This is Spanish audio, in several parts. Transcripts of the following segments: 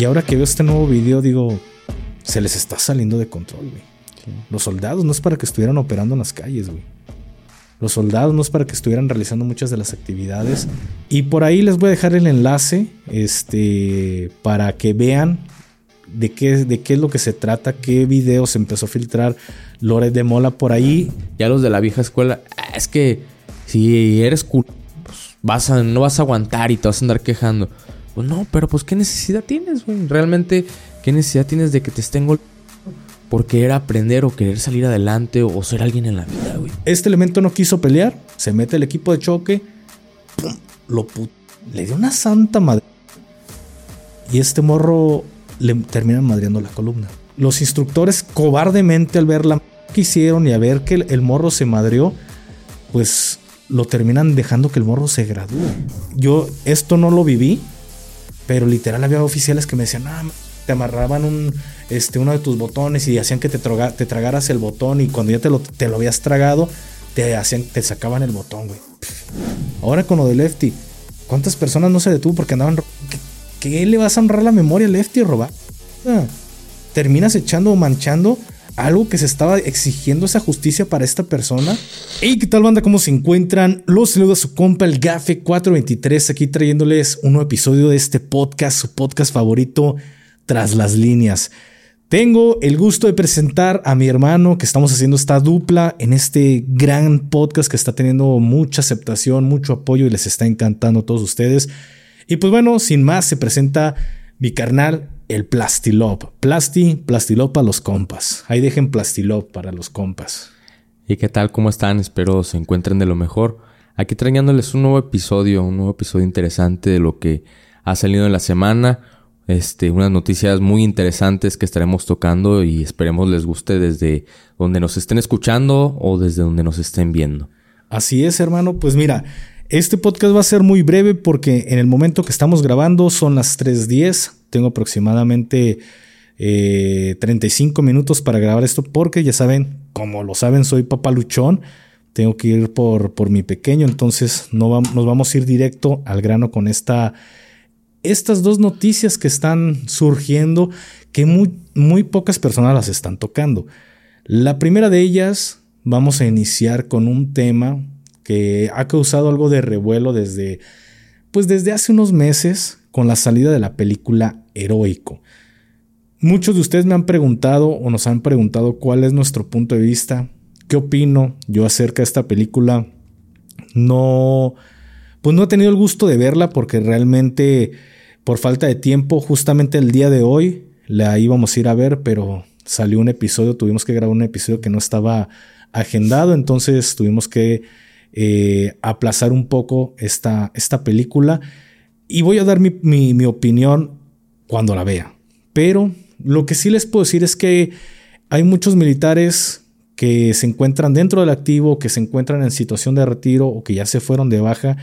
Y ahora que veo este nuevo video, digo, se les está saliendo de control, güey. Los soldados no es para que estuvieran operando en las calles, güey. Los soldados no es para que estuvieran realizando muchas de las actividades. Y por ahí les voy a dejar el enlace este, para que vean de qué, de qué es lo que se trata, qué videos empezó a filtrar Lore de Mola por ahí. Ya los de la vieja escuela, ah, es que si eres cool, pues vas a, no vas a aguantar y te vas a andar quejando. Pues no, pero pues qué necesidad tienes, güey. Realmente, ¿qué necesidad tienes de que te estén golpeando? por querer aprender o querer salir adelante o ser alguien en la vida, güey. Este elemento no quiso pelear, se mete el equipo de choque, ¡pum! lo le dio una santa madre. Y este morro le terminan madreando la columna. Los instructores cobardemente al ver la que hicieron y a ver que el, morro se madreó, pues lo terminan dejando que el morro se gradúe. Yo esto no lo viví, pero literal había oficiales que me decían, ah, te amarraban un, este, uno de tus botones y hacían que te, te tragaras el botón y cuando ya te lo, te lo habías tragado, te, hacían, te sacaban el botón, güey. Ahora con lo de Lefty, ¿cuántas personas no se detuvo porque andaban... ¿Qué, le vas a honrar la memoria a Lefty, robar? Ah, terminas echando o manchando algo que se estaba exigiendo esa justicia para esta persona. ¿Y qué tal banda? ¿Cómo se encuentran? Los saluda su compa el Gafe 423 aquí trayéndoles un nuevo episodio de este podcast, su podcast favorito tras las líneas. Tengo el gusto de presentar a mi hermano que estamos haciendo esta dupla en este gran podcast que está teniendo mucha aceptación, mucho apoyo y les está encantando a todos ustedes. Y pues bueno, sin más, se presenta mi carnal, el Plastilop. Plasti, Plastilop para los compas. Ahí dejen Plastilop para los compas. ¿Y qué tal? ¿Cómo están? Espero se encuentren de lo mejor. Aquí trayéndoles un nuevo episodio, un nuevo episodio interesante de lo que ha salido en la semana este, unas noticias muy interesantes que estaremos tocando y esperemos les guste desde donde nos estén escuchando o desde donde nos estén viendo. Así es, hermano. Pues mira, este podcast va a ser muy breve porque en el momento que estamos grabando son las 3.10. Tengo aproximadamente 35 eh, minutos para grabar esto porque ya saben, como lo saben, soy papaluchón. Tengo que ir por, por mi pequeño, entonces no nos vamos a ir directo al grano con esta estas dos noticias que están surgiendo que muy, muy pocas personas las están tocando. La primera de ellas, vamos a iniciar con un tema que ha causado algo de revuelo desde, pues desde hace unos meses con la salida de la película Heroico. Muchos de ustedes me han preguntado o nos han preguntado cuál es nuestro punto de vista, qué opino yo acerca de esta película. No, pues no he tenido el gusto de verla porque realmente por falta de tiempo, justamente el día de hoy la íbamos a ir a ver, pero salió un episodio, tuvimos que grabar un episodio que no estaba agendado, entonces tuvimos que eh, aplazar un poco esta, esta película. Y voy a dar mi, mi opinión cuando la vea. Pero lo que sí les puedo decir es que hay muchos militares que se encuentran dentro del activo, que se encuentran en situación de retiro o que ya se fueron de baja.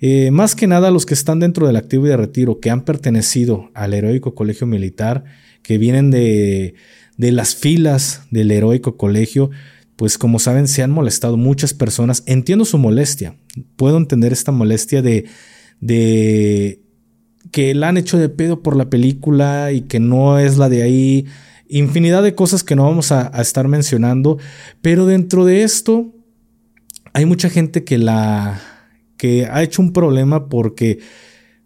Eh, más que nada los que están dentro del activo y de retiro, que han pertenecido al heroico colegio militar, que vienen de, de las filas del heroico colegio, pues como saben se han molestado muchas personas. Entiendo su molestia, puedo entender esta molestia de, de que la han hecho de pedo por la película y que no es la de ahí. Infinidad de cosas que no vamos a estar mencionando, pero dentro de esto hay mucha gente que la que ha hecho un problema porque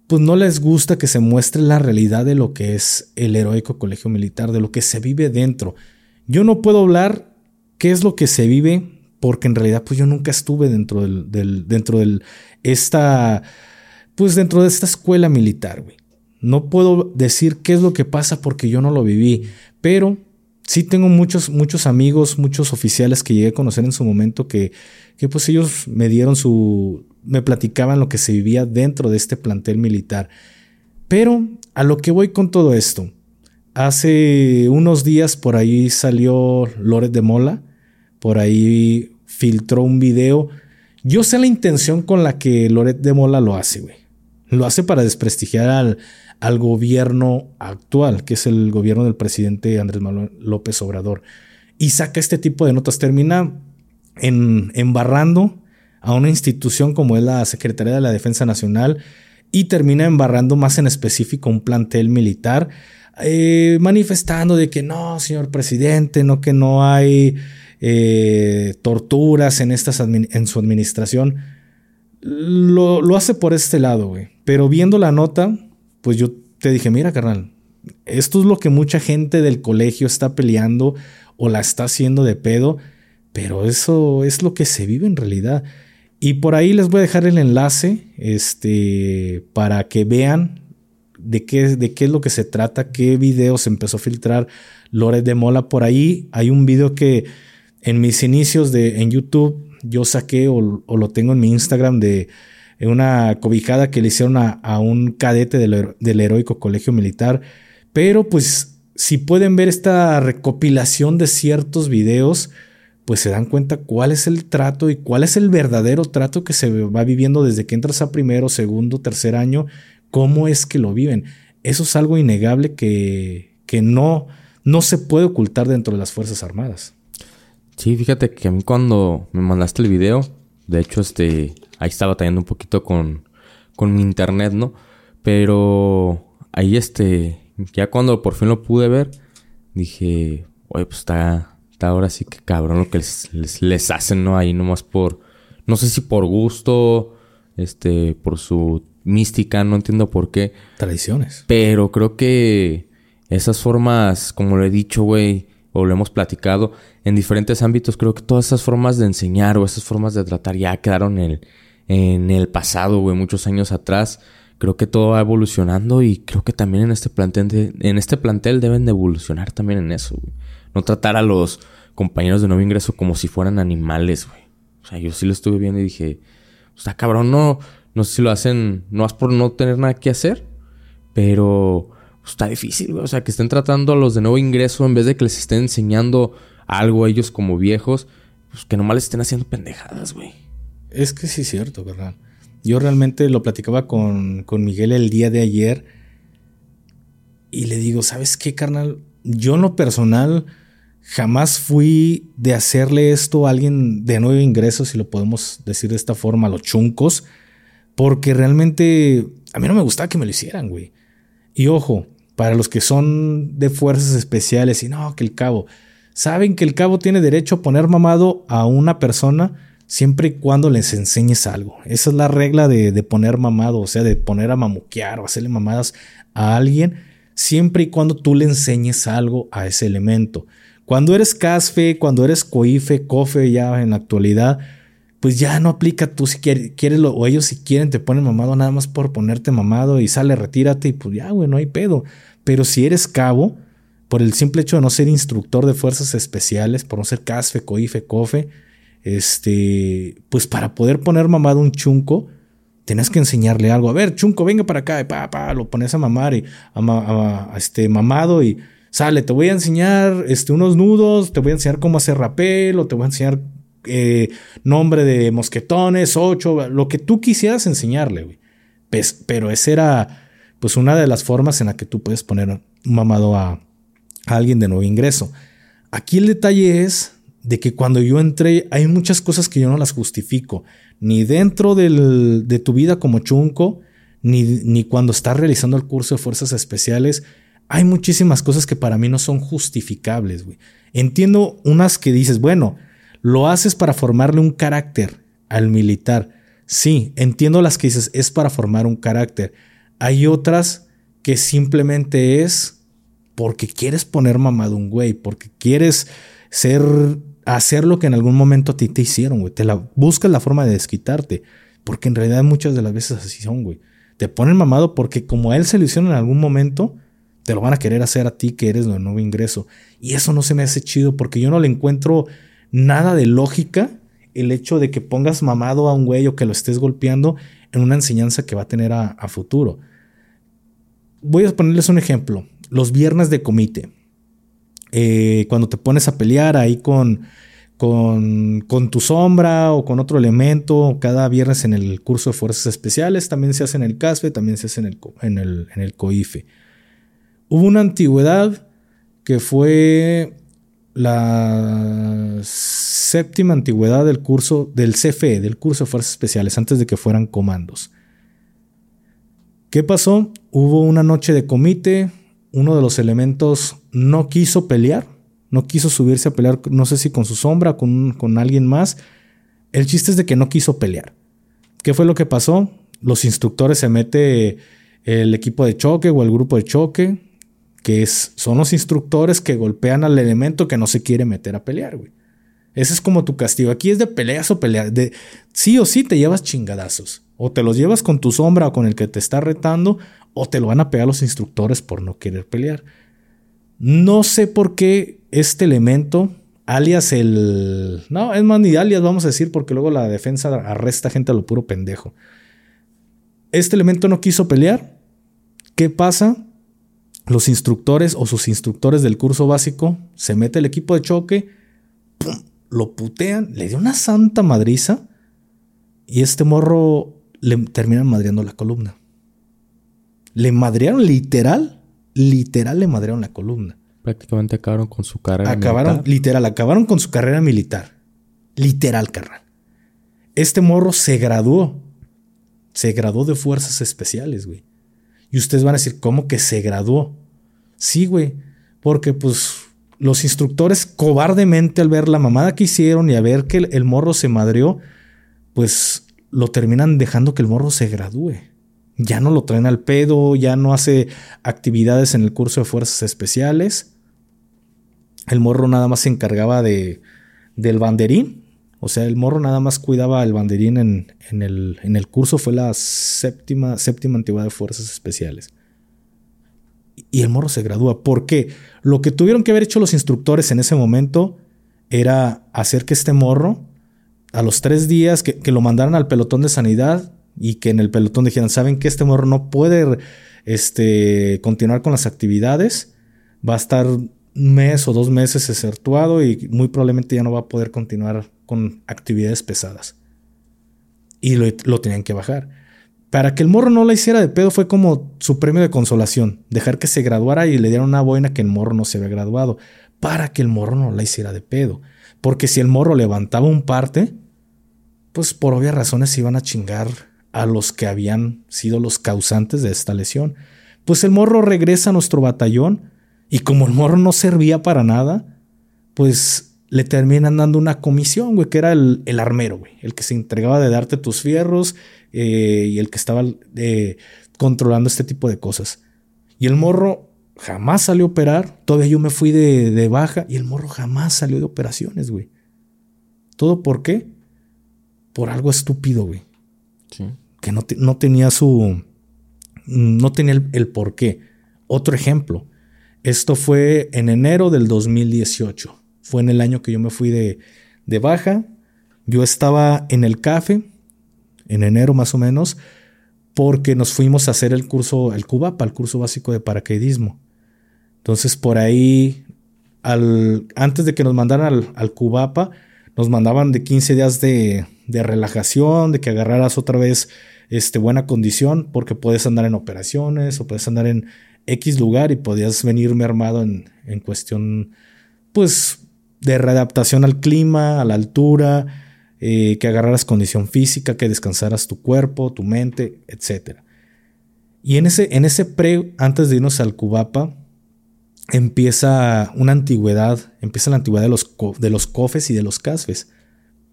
pues no les gusta que se muestre la realidad de lo que es el heroico colegio militar, de lo que se vive dentro. Yo no puedo hablar qué es lo que se vive porque en realidad pues yo nunca estuve dentro del, dentro del esta pues dentro de esta escuela militar. No puedo decir qué es lo que pasa porque yo no lo viví, pero sí tengo muchos, muchos amigos, muchos oficiales que llegué a conocer en su momento que, que pues ellos me dieron su, me platicaban lo que se vivía dentro de este plantel militar. Pero a lo que voy con todo esto, hace unos días por ahí salió Loret de Mola, por ahí filtró un video. Yo sé la intención con la que Loret de Mola lo hace, güey. Lo hace para desprestigiar al, al gobierno actual, que es el gobierno del presidente Andrés Manuel López Obrador. Y saca este tipo de notas. Termina en, embarrando a una institución como es la Secretaría de la Defensa Nacional, y termina embarrando más en específico un plantel militar, eh, manifestando de que no, señor presidente, no que no hay eh, torturas en, estas en su administración. Lo, lo hace por este lado, güey. Pero viendo la nota, pues yo te dije, mira, carnal, esto es lo que mucha gente del colegio está peleando o la está haciendo de pedo, pero eso es lo que se vive en realidad. Y por ahí les voy a dejar el enlace este, para que vean de qué, de qué es lo que se trata, qué video se empezó a filtrar Lore de Mola. Por ahí hay un video que en mis inicios de, en YouTube yo saqué o, lo tengo en mi Instagram de una cobijada que le hicieron a, un cadete del, del heroico colegio militar. Pero pues si pueden ver esta recopilación de ciertos videos, pues se dan cuenta cuál es el trato y cuál es el verdadero trato que se va viviendo desde que entras a primero, segundo, tercer año, cómo es que lo viven. Eso es algo innegable que, que no, no se puede ocultar dentro de las Fuerzas Armadas. Sí, fíjate que a mí cuando me mandaste el video, de hecho, este, ahí estaba batallando un poquito con, con mi internet, ¿no? Pero ahí, este, ya cuando por fin lo pude ver, dije, oye, pues está, está ahora sí que cabrón lo que les, les, hacen, ¿no? Ahí nomás por, no sé si por gusto, este, por su mística, no entiendo por qué. Tradiciones. Pero creo que esas formas, como lo he dicho, güey, o lo hemos platicado, en diferentes ámbitos, creo que todas esas formas de enseñar o esas formas de tratar ya quedaron en el, pasado, güey, muchos años atrás creo que todo va evolucionando y creo que también en este plantel, en este plantel deben de evolucionar también en eso. No tratar a los compañeros de nuevo ingreso como si fueran animales, güey. O sea, yo sí lo estuve viendo y dije, está cabrón, no, no sé si lo hacen, no es por no tener nada que hacer, pero pues, está difícil, güey. O sea, que estén tratando a los de nuevo ingreso en vez de que les estén enseñando algo a ellos como viejos, pues que nomás les estén haciendo pendejadas, güey. Es que sí es cierto, ¿verdad? Yo realmente lo platicaba con, Miguel el día de ayer y le digo, ¿sabes qué, carnal? Yo en lo personal jamás fui de hacerle esto a alguien de nuevo ingreso, si lo podemos decir de esta forma, a los chuncos, porque realmente a mí no me gustaba que me lo hicieran, güey. Y ojo, para los que son de fuerzas especiales y no, que el cabo, saben que el cabo tiene derecho a poner mamado a una persona siempre y cuando les enseñes algo. Esa es la regla de, poner mamado, o sea, de poner a mamuquear o hacerle mamadas a alguien, siempre y cuando tú le enseñes algo a ese elemento. Cuando eres casfe, cuando eres coife, cofe ya en la actualidad, pues ya no aplica tú si quieres, quieres lo, o ellos si quieren te ponen mamado nada más por ponerte mamado y sale, retírate y pues ya, güey, no hay pedo. Pero si eres cabo, por el simple hecho de no ser instructor de fuerzas especiales, por no ser casfe, coife, cofe, este, pues para poder poner mamado un chunco, tenías que enseñarle algo. A ver, chunco, venga para acá, y pa, pa, lo pones a mamar y a, este mamado y sale, te voy a enseñar este, unos nudos, te voy a enseñar cómo hacer rapel, o te voy a enseñar eh, nombre de mosquetones, ocho, lo que tú quisieras enseñarle, güey. Pues, pero esa era, pues, una de las formas en la que tú puedes poner un mamado a, alguien de nuevo ingreso. Aquí el detalle es de que cuando yo entré hay muchas cosas que yo no las justifico, ni dentro de tu vida como chunco, ni, ni cuando estás realizando el curso de fuerzas especiales. Hay muchísimas cosas que para mí no son justificables. Entiendo unas que dices, bueno, lo haces para formarle un carácter al militar. Sí, entiendo las que dices, es para formar un carácter. Hay otras que simplemente es porque quieres poner mamado un güey, porque quieres ser hacer lo que en algún momento a ti te hicieron, güey. Te la, buscas la forma de desquitarte. Porque en realidad muchas de las veces así son, güey. Te ponen mamado porque como a él se lo hicieron en algún momento, te lo van a querer hacer a ti que eres de nuevo ingreso. Y eso no se me hace chido porque yo no le encuentro nada de lógica el hecho de que pongas mamado a un güey o que lo estés golpeando en una enseñanza que va a tener a futuro. Voy a ponerles un ejemplo. Los viernes de comité. Eh, cuando te pones a pelear ahí con, con, tu sombra o con otro elemento, cada viernes en el curso de fuerzas especiales, también se hace en el CASFE, también se hace en el, en el COIFE. Hubo una antigüedad que fue la séptima antigüedad del curso del CFE, del curso de fuerzas especiales, antes de que fueran comandos. ¿Qué pasó? Hubo una noche de comité, uno de los elementos no quiso pelear, no quiso subirse a pelear, no sé si con su sombra, con, con alguien más. El chiste es de que no quiso pelear. ¿Qué fue lo que pasó? Los instructores se mete el equipo de choque o el grupo de choque, que es, son los instructores que golpean al elemento que no se quiere meter a pelear, güey. Ese es como tu castigo. Aquí es de peleas o peleas. De sí o sí te llevas chingadazos. O te los llevas con tu sombra o con el que te está retando, o te lo van a pegar los instructores por no querer pelear. No sé por qué este elemento, alias el. No, es más, ni alias vamos a decir, porque luego la defensa arresta gente a lo puro pendejo. Este elemento no quiso pelear. ¿Qué pasa? Los instructores o sus instructores del curso básico se mete el equipo de choque, lo putean, le dio una santa madriza y este morro le terminan madreando la columna. Le madrearon literal, literal le madrearon la columna. Prácticamente acabaron con su carrera acabaron, Literal, acabaron con su carrera militar. Literal, carnal. Este morro se graduó. Se graduó de fuerzas especiales, güey. Y ustedes van a decir, ¿cómo que se graduó? Sí, güey. Porque pues los instructores cobardemente al ver la mamada que hicieron y a ver que el morro se madreó, pues lo terminan dejando que el morro se gradúe. Ya no lo traen al pedo, ya no hace actividades en el curso de fuerzas especiales. El morro nada más se encargaba de, del banderín. O sea, el morro nada más cuidaba el banderín en, en, el, en el, curso. Fue la séptima, séptima antigüedad de fuerzas especiales. Y el morro se gradúa. ¿Por qué? Lo que tuvieron que haber hecho los instructores en ese momento era hacer que este morro a los tres días que, lo mandaran al pelotón de sanidad y que en el pelotón dijeran, saben que este morro no puede este, continuar con las actividades, va a estar un mes o dos meses exertuado y muy probablemente ya no va a poder continuar con actividades pesadas. Y lo, lo tenían que bajar. Para que el morro no la hiciera de pedo fue como su premio de consolación, dejar que se graduara y le dieran una boina que el morro no se había graduado, para que el morro no la hiciera de pedo. Porque si el morro levantaba un parte, pues por obvias razones iban a chingar a los que habían sido los causantes de esta lesión. Pues el morro regresa a nuestro batallón y como el morro no servía para nada, pues le terminan dando una comisión, güey, que era el, armero, güey, el que se entregaba de darte tus fierros eh, y el que estaba eh, controlando este tipo de cosas. Y el morro jamás salió a operar, todavía yo me fui de, de baja y el morro jamás salió de operaciones, güey. ¿Todo por qué? Por algo estúpido, güey. Sí. Que no, no, tenía su. No tenía el, el por qué. Otro ejemplo. Esto fue en enero del 2018. Fue en el año que yo me fui de, de baja. Yo estaba en el CAFE, en enero más o menos, porque nos fuimos a hacer el curso, el CUBAPA, el curso básico de paracaidismo. Entonces, por ahí, al, antes de que nos mandaran al, al CUBAPA, nos mandaban de 15 días de, de relajación, de que agarraras otra vez este, buena condición, porque puedes andar en operaciones o puedes andar en X lugar y podías venirme armado en, en cuestión, pues, de readaptación al clima, a la altura, eh, que agarraras condición física, que descansaras tu cuerpo, tu mente, etc. Y en ese, en ese pre, antes de irnos al Cubapa, empieza una antigüedad, empieza la antigüedad de los, de los cofes y de los casfes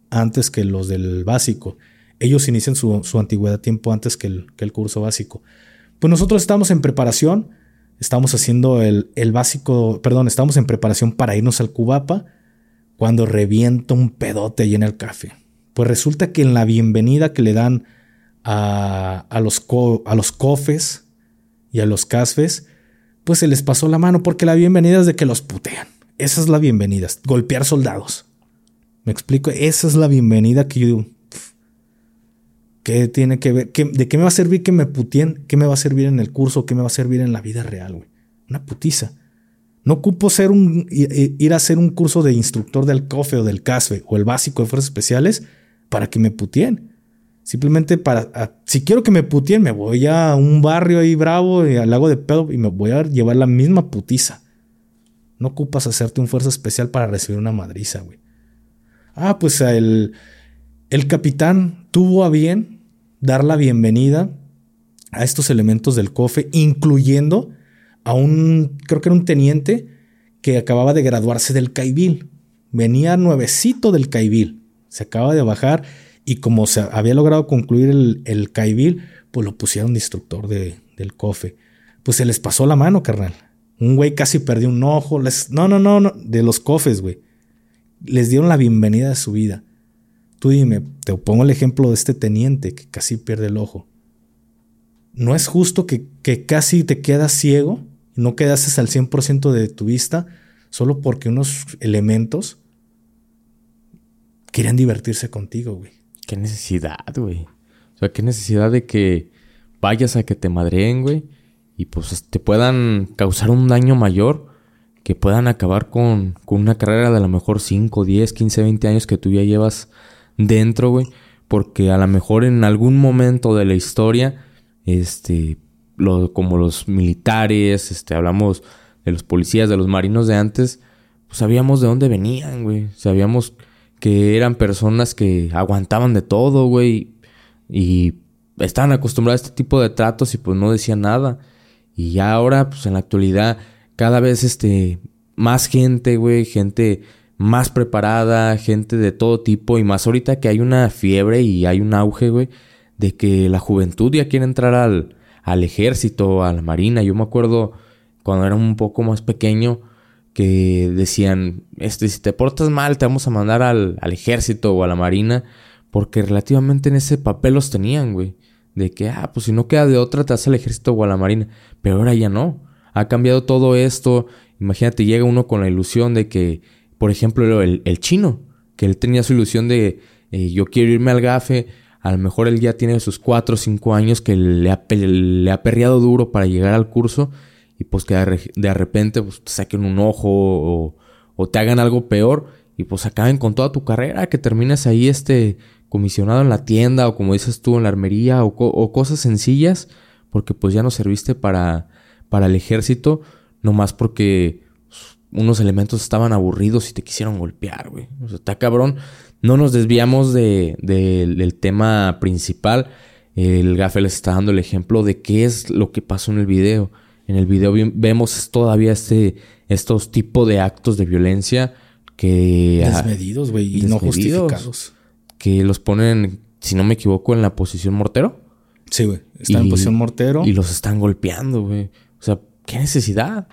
antes que los del básico. Ellos inician su, antigüedad tiempo antes que el, curso básico. Pues nosotros estamos en preparación, estamos haciendo el, básico, perdón, estamos en preparación para irnos al Cubapa cuando revienta un pedote ahí en el café. Pues resulta que en la bienvenida que le dan a, los, a los cofes y a los casfes, pues se les pasó la mano porque la bienvenida es de que los putean. Esa es la bienvenida, golpear soldados. Me explico, esa es la bienvenida que yo digo. ¿Qué tiene que ver? ¿De qué me va a servir que me putien? ¿Qué me va a servir en el curso? ¿Qué me va a servir en la vida real, güey? Una putiza. No ocupo ser un, ir a hacer un curso de instructor del COFE o del CASFE o el básico de fuerzas especiales para que me putien. Simplemente para, si quiero que me putien, me voy a un barrio ahí bravo y al lago de pedo y me voy a llevar la misma putiza. No ocupas hacerte un fuerza especial para recibir una madriza, güey. Ah, pues el, el capitán tuvo a bien dar la bienvenida a estos elementos del COFE, incluyendo a un, creo que era un teniente que acababa de graduarse del Caibil. Venía nuevecito del Caibil. Se acaba de bajar y como se había logrado concluir el, el Caibil, pues lo pusieron de instructor de, del COFE. Pues se les pasó la mano, carnal. Un güey casi perdió un ojo. Les, no, no, no, no, de los COFES, güey. Les dieron la bienvenida de su vida. Tú dime, te pongo el ejemplo de este teniente que casi pierde el ojo. No es justo que, que casi te quedas ciego y no quedases al 100% de tu vista solo porque unos elementos querían divertirse contigo, güey. Qué necesidad, güey. O sea, qué necesidad de que vayas a que te madreen, güey. Y pues te puedan causar un daño mayor. Que puedan acabar con, con una carrera de a lo mejor 5, 10, 15, 20 años que tú ya llevas dentro, güey. Porque a lo mejor en algún momento de la historia, este, lo, como los militares, este, hablamos de los policías, de los marinos de antes, pues sabíamos de dónde venían, güey. Sabíamos que eran personas que aguantaban de todo, güey. Y estaban acostumbrados a este tipo de tratos y pues no decían nada. Y ahora, pues en la actualidad, cada vez este, más gente, güey, gente más preparada, gente de todo tipo, y más ahorita que hay una fiebre y hay un auge, güey, de que la juventud ya quiere entrar al, al ejército, a la marina. Yo me acuerdo cuando era un poco más pequeño que decían, este, si te portas mal, te vamos a mandar al, al ejército o a la marina, porque relativamente en ese papel los tenían, güey. De que, ah, pues si no queda de otra, te hace al ejército o a la marina. Pero ahora ya no. Ha cambiado todo esto. Imagínate, llega uno con la ilusión de que por ejemplo, el, el chino, que él tenía su ilusión de eh, yo quiero irme al gafe. A lo mejor él ya tiene sus 4 o 5 años que le ha, le ha perreado duro para llegar al curso y pues que de repente pues, te saquen un ojo o, te hagan algo peor y pues acaben con toda tu carrera, que termines ahí este comisionado en la tienda o como dices tú en la armería o, cosas sencillas porque pues ya no serviste para, para el ejército, nomás porque unos elementos estaban aburridos y te quisieron golpear, güey. O sea, está cabrón. No nos desviamos de, del tema principal. El gafe les está dando el ejemplo de qué es lo que pasó en el video. En el video vemos todavía este, estos tipos de actos de violencia que... Desmedidos, güey, y no justificados. Que los ponen, si no me equivoco, en la posición mortero. Sí, güey. Está en posición mortero. Y los están golpeando, güey. O sea, ¿qué necesidad?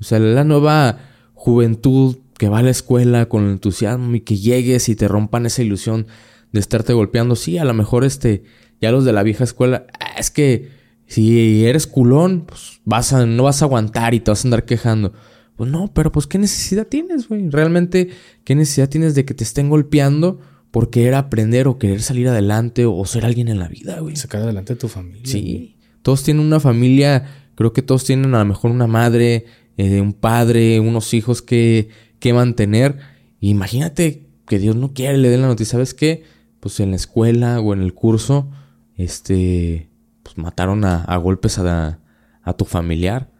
O sea, la nueva juventud que va a la escuela con entusiasmo y que llegues y te rompan esa ilusión de estarte golpeando. Sí, a lo mejor este, ya los de la vieja escuela, es que si eres culón, pues vas a, no vas a aguantar y te vas a andar quejando. Pues no, pero pues qué necesidad tienes, güey. Realmente, ¿qué necesidad tienes de que te estén golpeando por querer aprender o querer salir adelante o ser alguien en la vida, güey? Sacar adelante a tu familia. Sí. Todos tienen una familia, creo que todos tienen a lo mejor una madre, eh, un padre, unos hijos que, que mantener. Imagínate que Dios no quiere, le den la noticia, ¿sabes qué? Pues en la escuela o en el curso, este, mataron a, golpes a, a, tu familiar.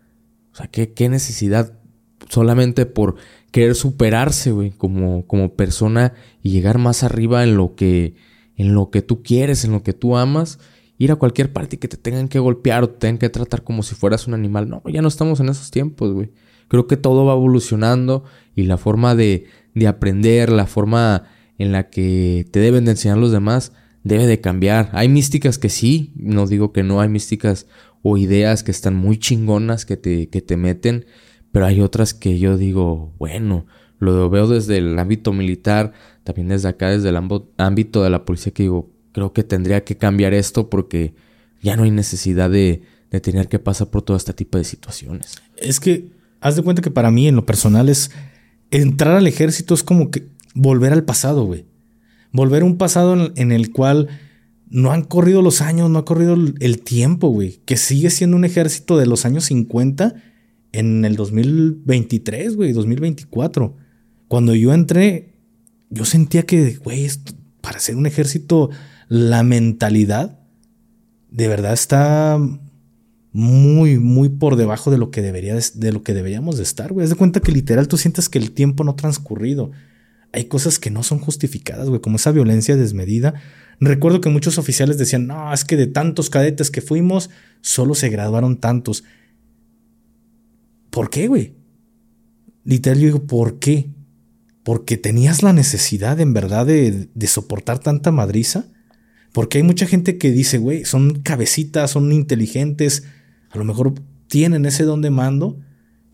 O sea, ¿qué, qué necesidad solamente por querer superarse, güey, como, como persona y llegar más arriba en lo que, en lo que tú quieres, en lo que tú amas ir a cualquier parte y que te tengan que golpear o te tengan que tratar como si fueras un animal. No, ya no estamos en esos tiempos, güey. Creo que todo va evolucionando y la forma de, de aprender, la forma en la que te deben de enseñar los demás, debe de cambiar. Hay místicas que sí, no digo que no, hay místicas o ideas que están muy chingonas que te, que te meten, pero hay otras que yo digo, bueno, lo veo desde el ámbito militar, también desde acá, desde el ámbito de la policía, que digo, creo que tendría que cambiar esto porque ya no hay necesidad de, tener que pasar por todo este tipo de situaciones. Es que, haz de cuenta que para mí, en lo personal, es entrar al ejército es como que volver al pasado, güey. Volver a un pasado en, el cual no han corrido los años, no ha corrido el tiempo, güey. Que sigue siendo un ejército de los años 50 en el 2023, güey, 2024. Cuando yo entré, yo sentía que, güey, para ser un ejército la mentalidad de verdad está muy, muy por debajo de lo que debería de, lo que deberíamos de estar, güey. Haz de cuenta que literal tú sientes que el tiempo no ha transcurrido. Hay cosas que no son justificadas, güey, como esa violencia desmedida. Recuerdo que muchos oficiales decían, no, es que de tantos cadetes que fuimos, solo se graduaron tantos. ¿Por qué, güey? Literal, yo digo, ¿por qué? Porque tenías la necesidad en verdad de, de soportar tanta madriza. Porque hay mucha gente que dice, güey, son cabecitas, son inteligentes, a lo mejor tienen ese don de mando,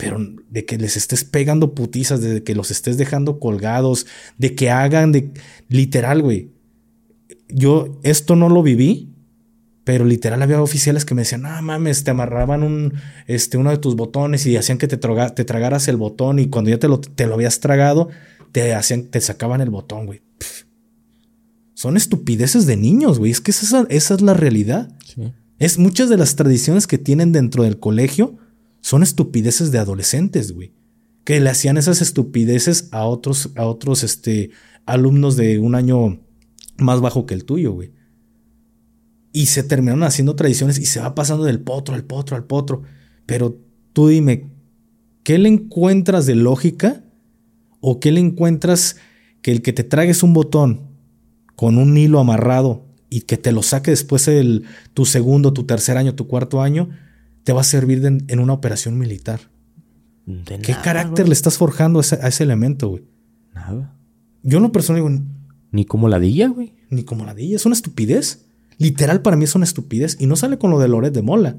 pero de que les estés pegando putizas, de que los estés dejando colgados, de que hagan de literal, güey. Yo esto no lo viví, pero literal había oficiales que me decían, "No mames, te amarraban un este uno de tus botones y hacían que te, te tragaras el botón y cuando ya te lo, te lo habías tragado, te hacían te sacaban el botón, güey." Son estupideces de niños, güey. Es que esa, esa es la realidad. Es muchas de las tradiciones que tienen dentro del colegio son estupideces de adolescentes, güey. Que le hacían esas estupideces a otros, a otros este, alumnos de un año más bajo que el tuyo, güey. Y se terminaron haciendo tradiciones y se va pasando del potro al potro al potro. Pero tú dime, ¿qué le encuentras de lógica? ¿O qué le encuentras que el que te tragues un botón con un hilo amarrado y que te lo saque después el, tu segundo, tu tercer año, tu cuarto año, te va a servir en una operación militar. ¿Qué carácter le estás forjando a ese, elemento, güey? Nada. Yo en lo personal digo... Ni como ladilla, güey. Ni como ladilla. Es una estupidez. Literal para mí es una estupidez. Y no sale con lo de Loret de Mola.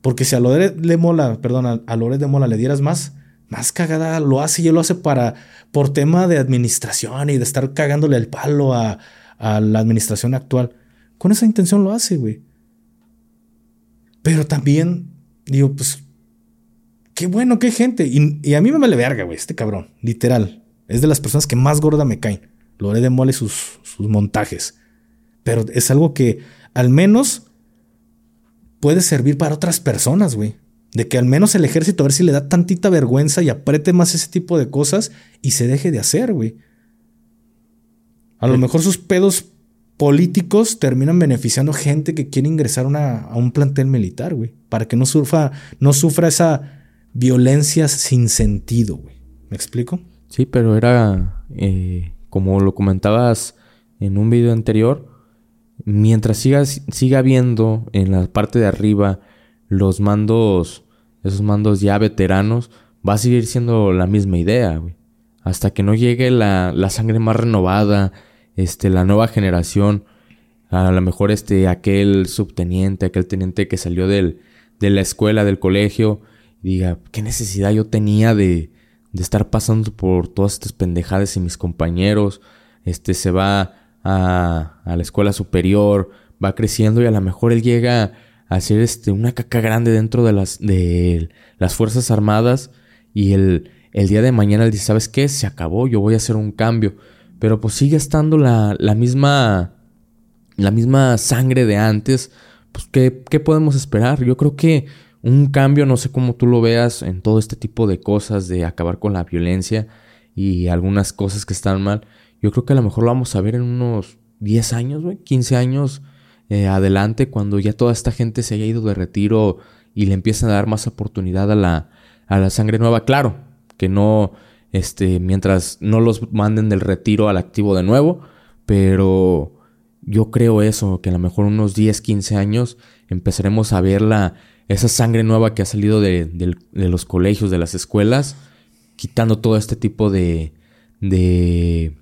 Porque si a Loret de Mola, perdón, a, Loret de Mola le dieras más, más cagada lo hace y él lo hace para, por tema de administración y de estar cagándole el palo a, a la administración actual. Con esa intención lo hace, güey. Pero también digo, pues, qué bueno, qué gente. Y, a mí me vale verga, güey, este cabrón, literal. Es de las personas que más gorda me caen. Lo de mole sus, sus montajes. Pero es algo que al menos puede servir para otras personas, güey. De que al menos el ejército a ver si le da tantita vergüenza y apriete más ese tipo de cosas y se deje de hacer, güey. A lo mejor sus pedos políticos terminan beneficiando gente que quiere ingresar a un plantel militar, güey, para que no sufra, no sufra esa violencia sin sentido, güey. ¿Me explico? Sí, pero era, eh, como lo comentabas en un video anterior, mientras siga, siga habiendo en la parte de arriba los mandos, esos mandos ya veteranos, va a seguir siendo la misma idea, güey. Hasta que no llegue la, la sangre más renovada, este, la nueva generación, a lo mejor este, aquel subteniente, aquel teniente que salió del, de la escuela, del colegio, diga, ¿qué necesidad yo tenía de, de estar pasando por todas estas pendejadas y mis compañeros? Este, se va a, a la escuela superior, va creciendo y a lo mejor él llega a ser este, una caca grande dentro de las, de las Fuerzas Armadas y el, el día de mañana él dice, ¿sabes qué? Se acabó, yo voy a hacer un cambio. Pero pues sigue estando la, la misma. La misma sangre de antes. Pues, ¿qué, ¿qué podemos esperar? Yo creo que un cambio, no sé cómo tú lo veas en todo este tipo de cosas, de acabar con la violencia y algunas cosas que están mal. Yo creo que a lo mejor lo vamos a ver en unos 10 años, güey, 15 años eh, adelante, cuando ya toda esta gente se haya ido de retiro y le empiezan a dar más oportunidad a la, a la sangre nueva. Claro, que no, este, mientras no los manden del retiro al activo de nuevo, pero yo creo eso, que a lo mejor unos 10, 15 años empezaremos a ver la, esa sangre nueva que ha salido de, de, los colegios, de las escuelas, quitando todo este tipo de, de,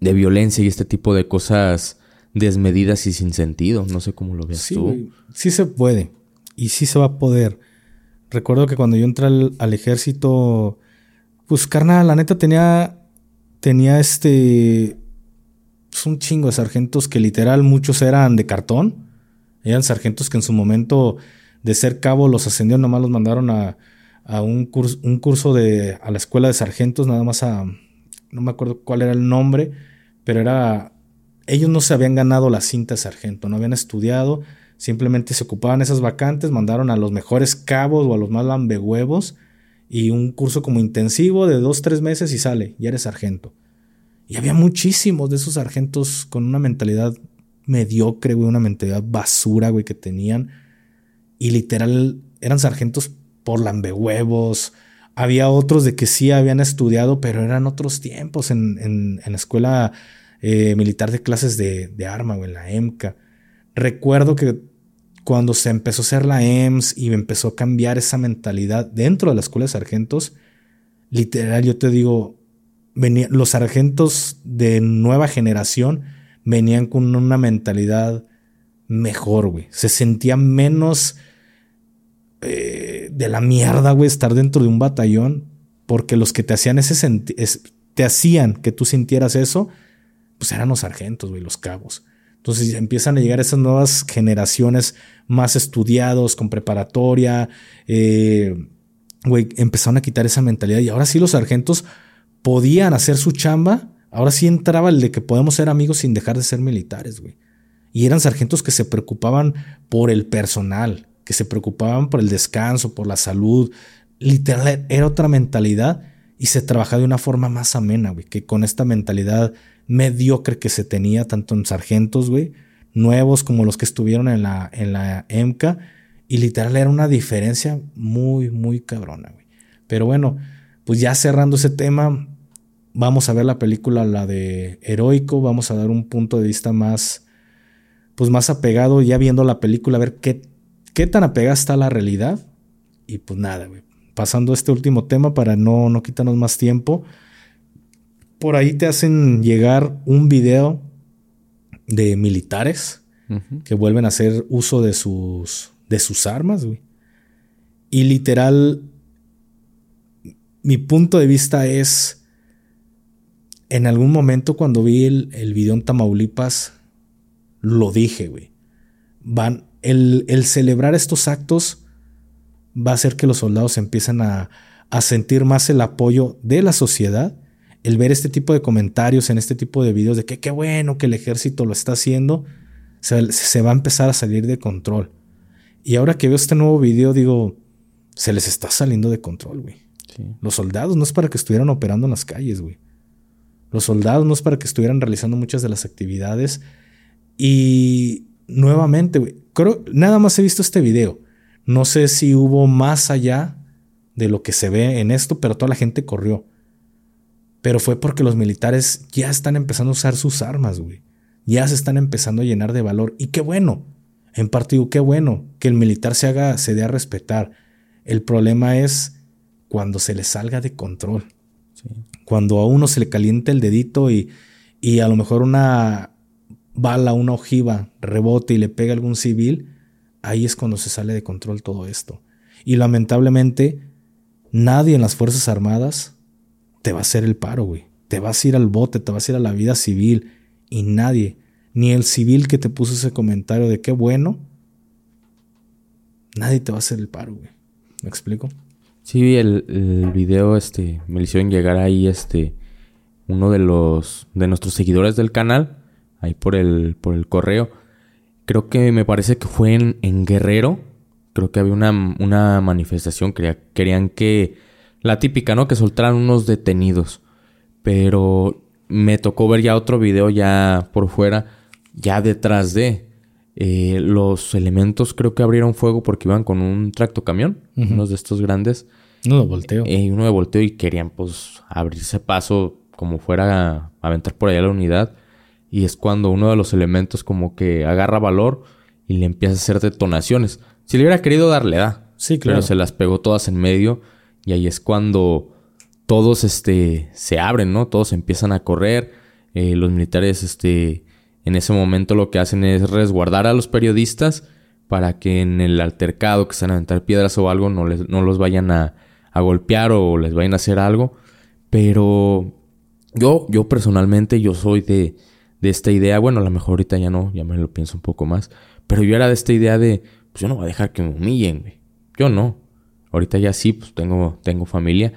de violencia y este tipo de cosas desmedidas y sin sentido. No sé cómo lo veas tú. Sí se puede y sí se va a poder. Recuerdo que cuando yo entré al ejército pues carnal, la neta tenía. Tenía este. Pues un chingo de sargentos que literal muchos eran de cartón. Eran sargentos que en su momento de ser cabo los ascendieron, nomás los mandaron a, a un, curso, un curso de. a la escuela de sargentos, nada más a. No me acuerdo cuál era el nombre, pero era. Ellos no se habían ganado la cinta de sargento, no habían estudiado, simplemente se ocupaban esas vacantes, mandaron a los mejores cabos o a los más lambehuevos y un curso como intensivo de dos, tres meses y sale, ya eres sargento. Y había muchísimos de esos sargentos con una mentalidad mediocre, güey, una mentalidad basura, güey, que tenían. Y literal eran sargentos por lambehuevos, Había otros de que sí habían estudiado, pero eran otros tiempos en, en, la escuela eh, militar de clases de, de arma o en la EMCA. Recuerdo que cuando se empezó a hacer la EMS y empezó a cambiar esa mentalidad dentro de la escuela de sargentos, literal, yo te digo, los sargentos de nueva generación venían con una mentalidad mejor, güey. Se sentía menos eh, de la mierda, güey, estar dentro de un batallón, porque los que te hacían ese te hacían que tú sintieras eso, pues eran los sargentos, güey, los cabos. Entonces empiezan a llegar esas nuevas generaciones más estudiados, con preparatoria, eh, güey, empezaron a quitar esa mentalidad y ahora sí los sargentos podían hacer su chamba, ahora sí entraba el de que podemos ser amigos sin dejar de ser militares, güey. Y eran sargentos que se preocupaban por el personal, que se preocupaban por el descanso, por la salud. Literal, era otra mentalidad y se trabajaba de una forma más amena, güey, que con esta mentalidad mediocre que se tenía tanto en sargentos, güey, nuevos como los que estuvieron en la, en la EMCA. Y literal era una diferencia muy, muy cabrona, güey. Pero bueno, pues ya cerrando ese tema, vamos a ver la película, la de Heroico, vamos a dar un punto de vista más, pues más apegado, ya viendo la película, a ver qué, qué tan apegada está la realidad. Y pues nada, güey. Pasando a este último tema para no, no quitarnos más tiempo por ahí te hacen llegar un video de militares que vuelven a hacer uso de sus, de sus armas, güey. Y literal, mi punto de vista es, en algún momento cuando vi el, el video en Tamaulipas, lo dije, güey. Van, el, el, celebrar estos actos va a hacer que los soldados empiecen a, a sentir más el apoyo de la sociedad el ver este tipo de comentarios en este tipo de videos de que qué bueno que el ejército lo está haciendo, se, va a empezar a salir de control. Y ahora que veo este nuevo video, digo, se les está saliendo de control, güey. Los soldados no es para que estuvieran operando en las calles, güey. Los soldados no es para que estuvieran realizando muchas de las actividades. Y nuevamente, güey, creo, nada más he visto este video. No sé si hubo más allá de lo que se ve en esto, pero toda la gente corrió. Pero fue porque los militares ya están empezando a usar sus armas, güey. Ya se están empezando a llenar de valor. Y qué bueno. En partido, qué bueno que el militar se haga, se dé a respetar. El problema es cuando se le salga de control. Cuando a uno se le calienta el dedito y, y a lo mejor una bala, una ojiva rebote y le pega a algún civil, ahí es cuando se sale de control todo esto. Y lamentablemente, nadie en las Fuerzas Armadas te va a hacer el paro, güey. Te vas a ir al bote, te vas a ir a la vida civil y nadie, ni el civil que te puso ese comentario de qué bueno, nadie te va a hacer el paro, güey. ¿Me explico? Sí, el, el video, este, me le hicieron llegar ahí, este, uno de los, de nuestros seguidores del canal, ahí por el, por el correo. Creo que me parece que fue en, en Guerrero. Creo que había una, una manifestación. querían que la típica, ¿no? Que soltaran unos detenidos. Pero me tocó ver ya otro video ya por fuera, ya detrás de eh, los elementos creo que abrieron fuego porque iban con un tractocamión, unos de estos grandes. Uno de volteo. Eh, uno de volteo y querían pues abrirse paso como fuera a aventar por allá la unidad. Y es cuando uno de los elementos como que agarra valor y le empieza a hacer detonaciones. Si le hubiera querido darle, da. Sí, claro. Pero se las pegó todas en medio y ahí es cuando todos este, se abren, ¿no? Todos empiezan a correr. Eh, los militares este, en ese momento lo que hacen es resguardar a los periodistas para que en el altercado que se a aventar piedras o algo no, les, no los vayan a, a, golpear o les vayan a hacer algo. Pero yo, yo personalmente, yo soy de, de esta idea, bueno, a lo mejor ahorita ya no, ya me lo pienso un poco más, pero yo era de esta idea de, pues yo no voy a dejar que me humillen, güey. Yo no. Ahorita ya sí, pues tengo, tengo familia,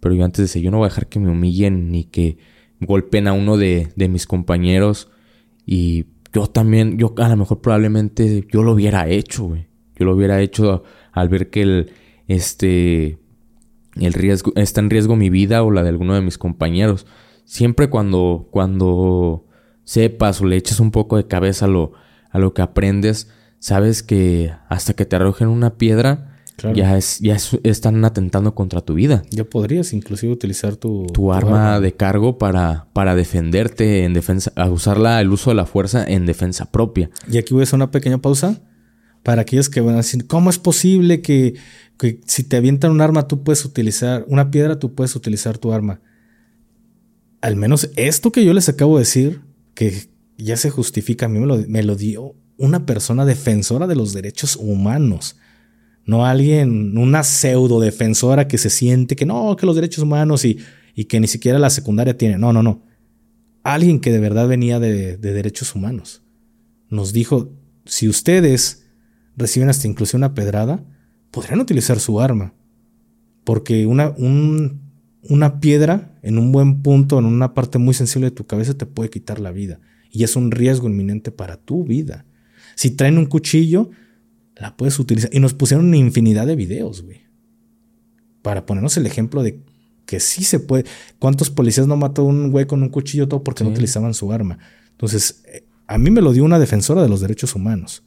pero yo antes decía, yo no voy a dejar que me humillen ni que golpeen a uno de, de mis compañeros. Y yo también, yo a lo mejor probablemente yo lo hubiera hecho, güey. Yo lo hubiera hecho al ver que el, este, el riesgo, está en riesgo mi vida o la de alguno de mis compañeros. Siempre cuando, cuando sepas o le eches un poco de cabeza a lo, a lo que aprendes, sabes que hasta que te arrojen una piedra, Ya, es, ya están atentando contra tu vida. Ya podrías inclusive utilizar tu... Tu, arma, de cargo para, para defenderte en defensa, a usarla, el uso de la fuerza en defensa propia. Y aquí voy a hacer una pequeña pausa para aquellos que van a decir, ¿cómo es posible que, que si te avientan un arma tú puedes utilizar, una piedra tú puedes utilizar tu arma? Al menos esto que yo les acabo de decir, que ya se justifica, a mí me lo, me lo dio una persona defensora de los derechos humanos no alguien, una pseudo defensora que se siente que no, que los derechos humanos y, y que ni siquiera la secundaria tiene. No, no, no. Alguien que de verdad venía de, derechos humanos. Nos dijo, si ustedes reciben hasta incluso una pedrada, podrían utilizar su arma. Porque una, una piedra en un buen punto, en una parte muy sensible de tu cabeza, te puede quitar la vida. Y es un riesgo inminente para tu vida. Si traen un cuchillo, la puedes utilizar. Y nos pusieron una infinidad de videos, güey. Para ponernos el ejemplo de que sí se puede. ¿Cuántos policías no mató a un güey con un cuchillo todo porque no utilizaban su arma? Entonces, eh, a mí me lo dio una defensora de los derechos humanos.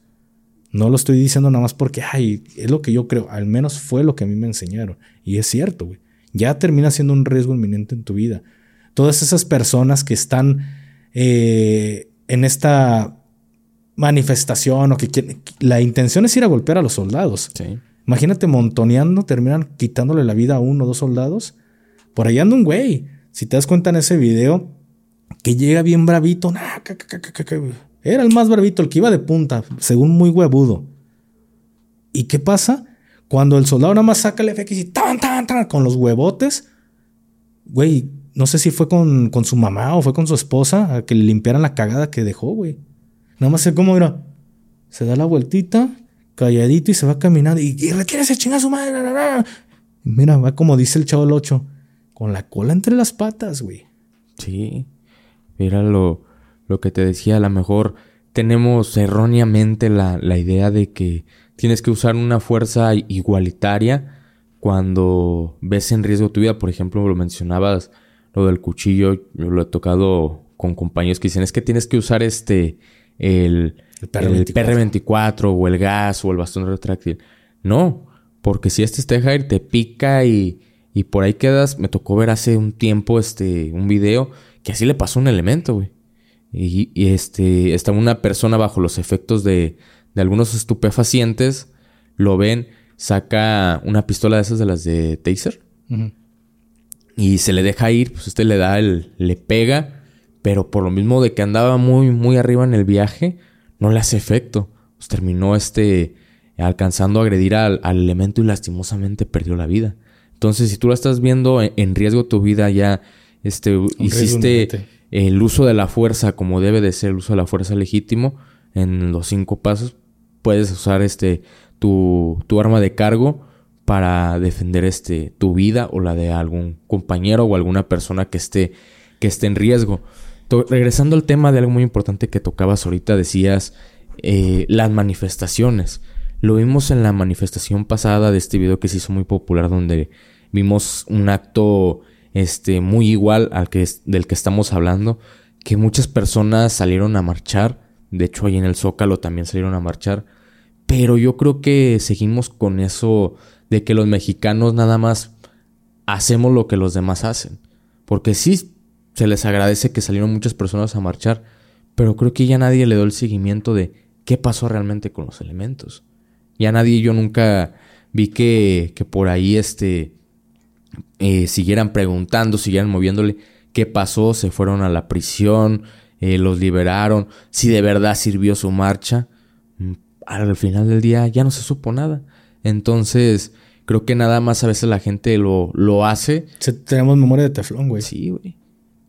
No lo estoy diciendo nada más porque, ay, es lo que yo creo. Al menos fue lo que a mí me enseñaron. Y es cierto, güey. Ya termina siendo un riesgo inminente en tu vida. Todas esas personas que están eh, en esta manifestación o que La intención es ir a golpear a los soldados. Imagínate montoneando, terminan quitándole la vida a uno o dos soldados. Por ahí anda un güey. Si te das cuenta en ese video, que llega bien bravito. Era el más bravito, el que iba de punta, según muy huevudo. ¿Y qué pasa? Cuando el soldado nada más saca el FX y tan, tan, tan, con los huevotes, güey, no sé si fue con, con su mamá o fue con su esposa a que le limpiaran la cagada que dejó, güey. Nada más sé cómo, mira, se da la vueltita, calladito y se va caminando y, y requiere ese chingazo madre. Mira, va como dice el chavo el 8, con la cola entre las patas, güey. Sí. Mira lo, lo que te decía, a lo mejor tenemos erróneamente la, la idea de que tienes que usar una fuerza igualitaria cuando ves en riesgo tu vida. Por ejemplo, lo mencionabas, lo del cuchillo, yo lo he tocado con compañeros que dicen, es que tienes que usar este el, PR24. o el gas o el bastón retráctil. No, porque si este Stehair te pica y, y por ahí quedas, me tocó ver hace un tiempo este, un video que así le pasó un elemento, güey. Y, este, está una persona bajo los efectos de, de algunos estupefacientes, lo ven, saca una pistola de esas de las de Taser. Y se le deja ir, pues este le da el, le pega pero por lo mismo de que andaba muy, muy arriba en el viaje, no le hace efecto. Pues terminó este alcanzando a agredir al, elemento y lastimosamente perdió la vida. Entonces, si tú la estás viendo en, riesgo tu vida, ya este, hiciste el uso de la fuerza como debe de ser el uso de la fuerza legítimo en los cinco pasos, puedes usar este tu, tu arma de cargo para defender este tu vida o la de algún compañero o alguna persona que esté que esté en riesgo regresando al tema de algo muy importante que tocabas ahorita, decías eh, las manifestaciones. Lo vimos en la manifestación pasada de este video que se hizo muy popular donde vimos un acto este muy igual al que del que estamos hablando, que muchas personas salieron a marchar, de hecho ahí en el Zócalo también salieron a marchar, pero yo creo que seguimos con eso de que los mexicanos nada más hacemos lo que los demás hacen, porque sí se les agradece que salieron muchas personas a marchar, pero creo que ya nadie le dio el seguimiento de qué pasó realmente con los elementos. Ya nadie, yo nunca vi que, que por ahí este, eh, siguieran preguntando, siguieran moviéndole qué pasó, se fueron a la prisión, eh, los liberaron, si de verdad sirvió su marcha. Mm, al final del día ya no se supo nada. Entonces, creo que nada más a veces la gente lo, lo hace. tenemos memoria de teflón, güey. Sí, güey.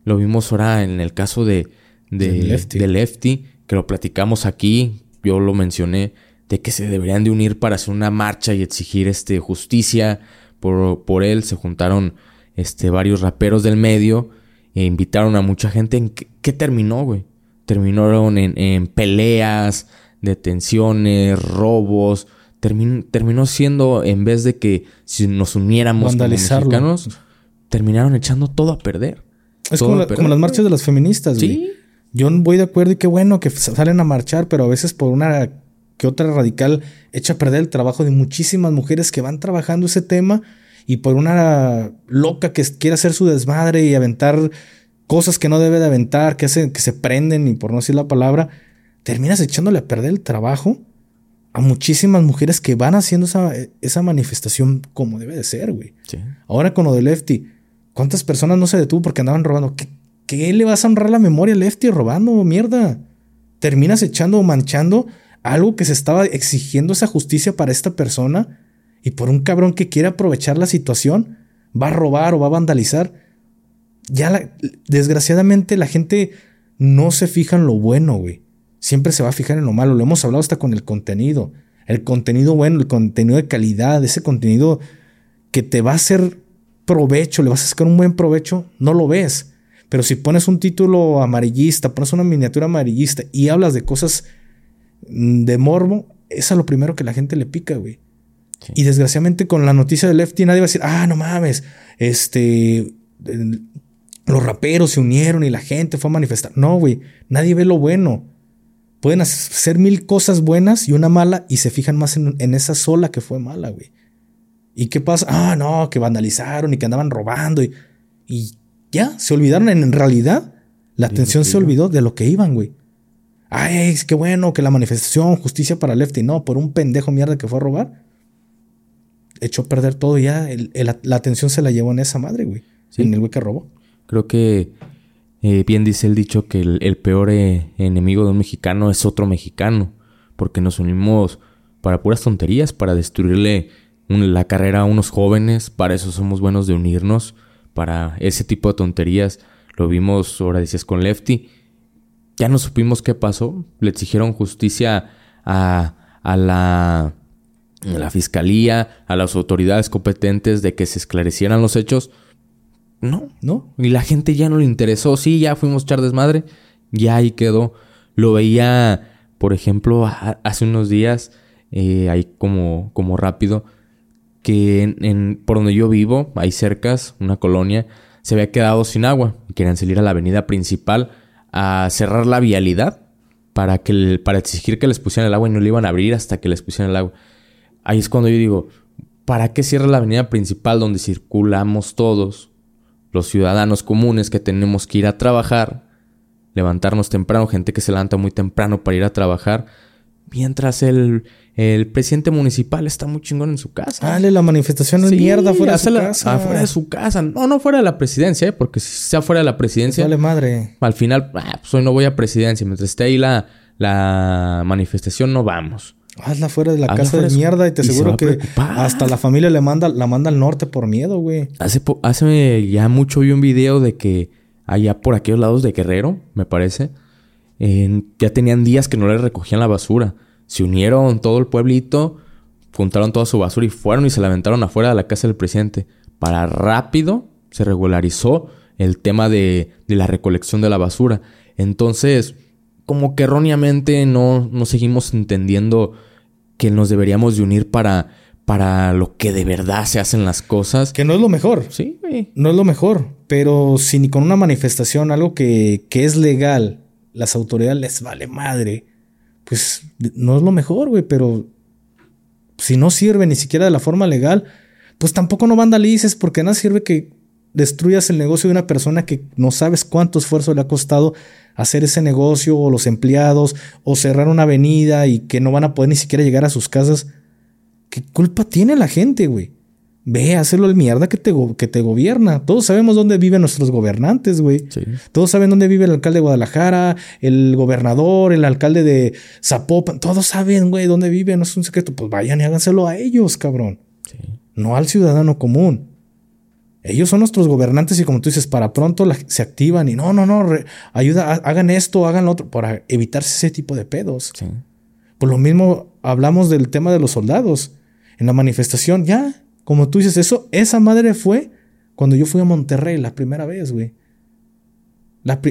Lo vimos ahora en el caso de, de, Lefty. que lo platicamos aquí, yo lo mencioné, de que se deberían de unir para hacer una marcha y exigir este, justicia por, por él. Se juntaron este, varios raperos del medio e invitaron a mucha gente. ¿En qué, terminó, güey? Terminaron en, peleas, detenciones, robos. terminó siendo, en vez de que si nos uniéramos como mexicanos, terminaron echando todo a perder. Es como, las marchas de las feministas, güey. Sí. Yo voy de acuerdo y qué bueno que salen a marchar, pero a veces por una que otra radical echa a perder el trabajo de muchísimas mujeres que van trabajando ese tema y por una loca que quiere hacer su desmadre y aventar cosas que no debe de aventar, que, hacen, que se prenden y por no decir la palabra, terminas echándole a perder el trabajo a muchísimas mujeres que van haciendo esa, esa manifestación como debe de ser, güey. Ahora con lo de Lefty, ¿cuántas personas no se detuvo porque andaban robando? ¿Qué, ¿Qué, le vas a honrar la memoria a Lefty robando, mierda? Terminas echando o manchando algo que se estaba exigiendo esa justicia para esta persona y por un cabrón que quiere aprovechar la situación, va a robar o va a vandalizar. Ya desgraciadamente la gente no se fija en lo bueno, güey. Siempre se va a fijar en lo malo. Lo hemos hablado hasta con el contenido. El contenido bueno, el contenido de calidad, ese contenido que te va a hacer provecho, le vas a sacar un buen provecho, no lo ves. Pero si pones un título amarillista, pones una miniatura amarillista y hablas de cosas mm, de morbo, es a lo primero que la gente le pica, güey. Y desgraciadamente con la noticia de Lefty nadie va a decir, ah, no mames, este, los raperos se unieron y la gente fue a manifestar. No, güey, nadie ve lo bueno. Pueden hacer mil cosas buenas y una mala y se fijan más en, esa sola que fue mala, güey. ¿Y qué pasa? Ah, no, que vandalizaron y que andaban robando y, y ya, se olvidaron en realidad. La atención se olvidó de lo que iban, güey. Ay, qué bueno que la manifestación, justicia para Lefty. No, por un pendejo mierda que fue a robar. Echó a perder todo ya. la atención se la llevó en esa madre, güey. En el güey que robó. Creo que eh, bien dice el dicho que el, peor eh, enemigo de un mexicano es otro mexicano. Porque nos unimos para puras tonterías, para destruirle la carrera a unos jóvenes. Para eso somos buenos de unirnos para ese tipo de tonterías. Lo vimos, ahora dices, con Lefty. Ya no supimos qué pasó. Le exigieron justicia a, a, la, la fiscalía, a las autoridades competentes de que se esclarecieran los hechos. No, no. Y la gente ya no le interesó. Sí, ya fuimos echar desmadre. Ya ahí quedó. Lo veía, por ejemplo, hace unos días, eh, ahí como, como rápido, que en, por donde yo vivo, hay cercas, una colonia, se había quedado sin agua querían salir a la avenida principal a cerrar la vialidad para, que, para exigir que les pusieran el agua y no le iban a abrir hasta que les pusieran el agua. Ahí es cuando yo digo, ¿para qué cierra la avenida principal donde circulamos todos, los ciudadanos comunes que tenemos que ir a trabajar, levantarnos temprano, gente que se levanta muy temprano para ir a trabajar? Mientras el, el presidente municipal está muy chingón en su casa. Dale la manifestación es mierda fuera de su casa. Afuera de su casa. No, no fuera de la presidencia, ¿eh? porque si sea fuera de la presidencia. Vale madre. Al final, ah, pues hoy no voy a presidencia. Mientras esté ahí la, la manifestación, no vamos. Hazla fuera de la casa de mierda y te aseguro que hasta la familia le manda, la manda al norte por miedo, güey. Hace, hace ya mucho vi un video de que allá por aquellos lados de Guerrero, me parece, ya tenían días que no les recogían la basura. Se unieron todo el pueblito, juntaron toda su basura y fueron y se la aventaron afuera de la casa del presidente. Para rápido se regularizó el tema de, la recolección de la basura. Entonces, como que erróneamente no, no seguimos entendiendo que nos deberíamos de unir para, para lo que de verdad se hacen las cosas. Que no es lo mejor. Sí, No es lo mejor. Pero si ni con una manifestación, algo que, que es legal, las autoridades les vale madre, pues no es lo mejor, güey, pero si no sirve ni siquiera de la forma legal, pues tampoco no vandalices porque nada sirve que destruyas el negocio de una persona que no sabes cuánto esfuerzo le ha costado hacer ese negocio o los empleados o cerrar una avenida y que no van a poder ni siquiera llegar a sus casas. ¿Qué culpa tiene la gente, güey? Ve, hazlo el mierda que te, que te gobierna. Todos sabemos dónde viven nuestros gobernantes, güey. Todos saben dónde vive el alcalde de Guadalajara, el gobernador, el alcalde de Zapopan. Todos saben, güey, dónde viven. No es un secreto. Pues vayan y háganselo a ellos, cabrón. No al ciudadano común. Ellos son nuestros gobernantes y como tú dices, para pronto se activan y no, no, no, ayuda, hagan esto, hagan lo otro, para evitarse ese tipo de pedos. Por lo mismo hablamos del tema de los soldados. En la manifestación, ya, como tú dices, eso, esa madre fue cuando yo fui a Monterrey la primera vez, güey.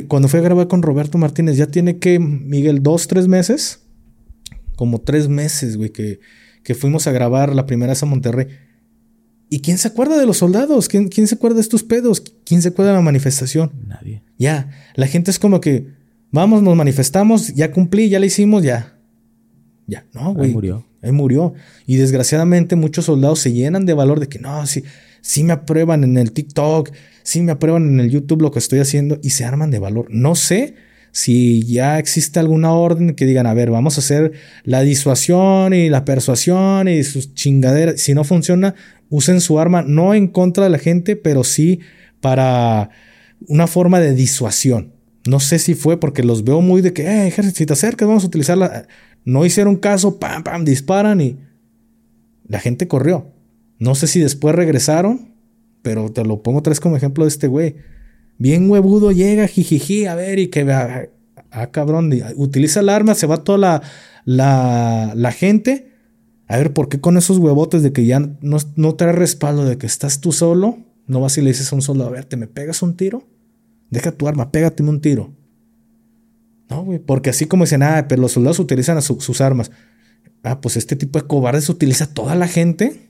cuando fui a grabar con Roberto Martínez, ya tiene que, Miguel, dos, tres meses. Como tres meses, güey, que, que fuimos a grabar la primera vez a Monterrey. ¿Y quién se acuerda de los soldados? ¿Quién, ¿Quién, se acuerda de estos pedos? ¿Quién se acuerda de la manifestación? Nadie. Ya, la gente es como que, vamos, nos manifestamos, ya cumplí, ya le hicimos, ya. Ya, no, güey. Ahí murió. Ahí murió. Y desgraciadamente muchos soldados se llenan de valor de que no, sí, sí me aprueban en el TikTok, sí me aprueban en el YouTube lo que estoy haciendo y se arman de valor. No sé si ya existe alguna orden que digan, a ver, vamos a hacer la disuasión y la persuasión y sus chingaderas. Si no funciona, usen su arma no en contra de la gente, pero sí para una forma de disuasión. No sé si fue porque los veo muy de que, eh, ejército, si te acercas, vamos a utilizarla. No hicieron caso, pam, pam, disparan y la gente corrió. No sé si después regresaron, pero te lo pongo vez como ejemplo de este güey bien huevudo llega, jijiji, a ver, y que vea, ah, cabrón, utiliza el arma, se va toda la, la, gente. A ver, ¿por qué con esos huevotes de que ya no, no trae respaldo de que estás tú solo? No vas y le dices a un soldado, a ver, ¿te me pegas un tiro? Deja tu arma, pégateme un tiro. No, güey, porque así como dicen, ah, pero los soldados utilizan sus armas. Ah, pues este tipo de cobardes utiliza toda la gente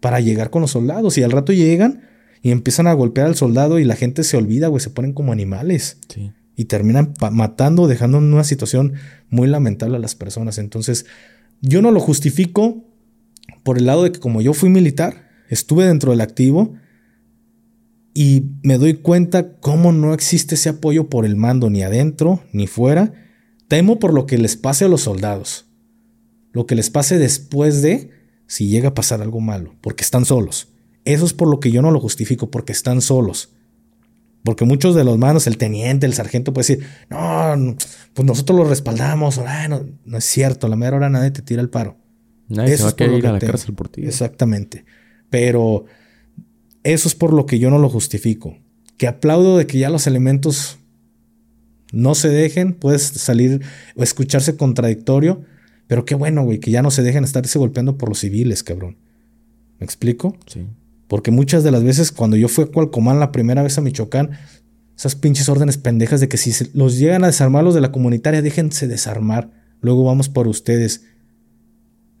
para llegar con los soldados y al rato llegan y empiezan a golpear al soldado y la gente se olvida, güey, se ponen como animales. Sí. Y terminan matando, dejando en una situación muy lamentable a las personas. Entonces, yo no lo justifico por el lado de que como yo fui militar, estuve dentro del activo y me doy cuenta cómo no existe ese apoyo por el mando ni adentro ni fuera. Temo por lo que les pase a los soldados. Lo que les pase después de si llega a pasar algo malo, porque están solos. Eso es por lo que yo no lo justifico, porque están solos. Porque muchos de los manos, el teniente, el sargento puede decir, no, pues nosotros lo respaldamos, no, es cierto, la mera hora nadie te tira el paro. Nadie se va a ir a la cárcel por ti. Exactamente. Pero eso es por lo que yo no lo justifico. Que aplaudo de que ya los elementos no se dejen, puedes salir o escucharse contradictorio, pero qué bueno, güey, que ya no se dejen estarse golpeando por los civiles, cabrón. ¿Me explico? Sí. Porque muchas de las veces cuando yo fui a Cualcomán la primera vez a Michoacán, esas pinches órdenes pendejas de que si los llegan a desarmar los de la comunitaria, déjense desarmar. Luego vamos por ustedes.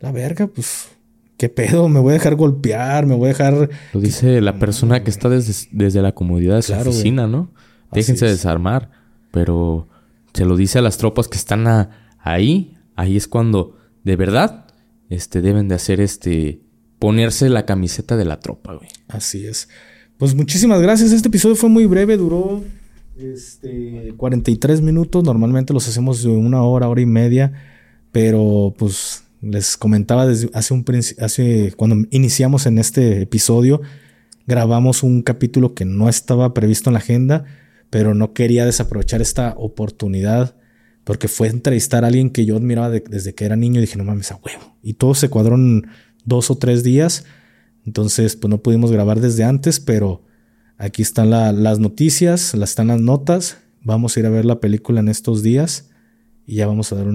La verga, pues, ¿qué pedo? Me voy a dejar golpear, me voy a dejar... Lo dice la persona que está desde, desde la comodidad de su oficina, ¿no? Déjense desarmar. Pero se lo dice a las tropas que están ahí. Ahí es cuando, de verdad, este, deben de hacer este ponerse la camiseta de la tropa, güey. Así es. Pues muchísimas gracias. Este episodio fue muy breve, duró este, 43 minutos. Normalmente los hacemos de una hora, hora y media. Pero pues les comentaba desde hace un hace cuando iniciamos en este episodio, grabamos un capítulo que no estaba previsto en la agenda, pero no quería desaprovechar esta oportunidad porque fue entrevistar a alguien que yo admiraba desde que era niño y dije, no mames, a huevo. Y todo se cuadró en dos o tres días. Entonces, pues no pudimos grabar desde antes, pero aquí están las noticias, están las notas. Vamos a ir a ver la película en estos días y ya vamos a dar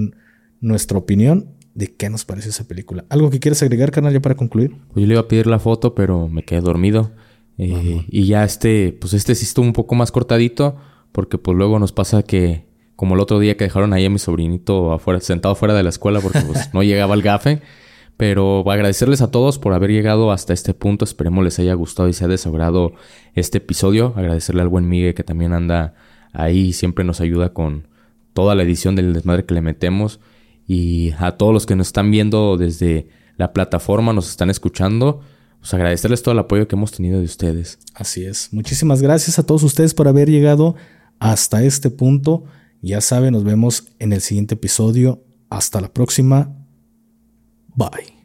nuestra opinión de qué nos parece esa película. ¿Algo que quieres agregar, canal, ya para concluir? Pues yo le iba a pedir la foto, pero me quedé dormido. Eh, y ya este, pues este sí estuvo un poco más cortadito, porque pues luego nos pasa que, como el otro día que dejaron ahí a mi sobrinito afuera, sentado fuera de la escuela porque pues no llegaba el gafe. Pero agradecerles a todos por haber llegado hasta este punto. Esperemos les haya gustado y se haya desagrado este episodio. Agradecerle al buen Miguel que también anda ahí y siempre nos ayuda con toda la edición del desmadre que le metemos. Y a todos los que nos están viendo desde la plataforma, nos están escuchando, pues agradecerles todo el apoyo que hemos tenido de ustedes. Así es. Muchísimas gracias a todos ustedes por haber llegado hasta este punto. Ya saben, nos vemos en el siguiente episodio. Hasta la próxima. Bye.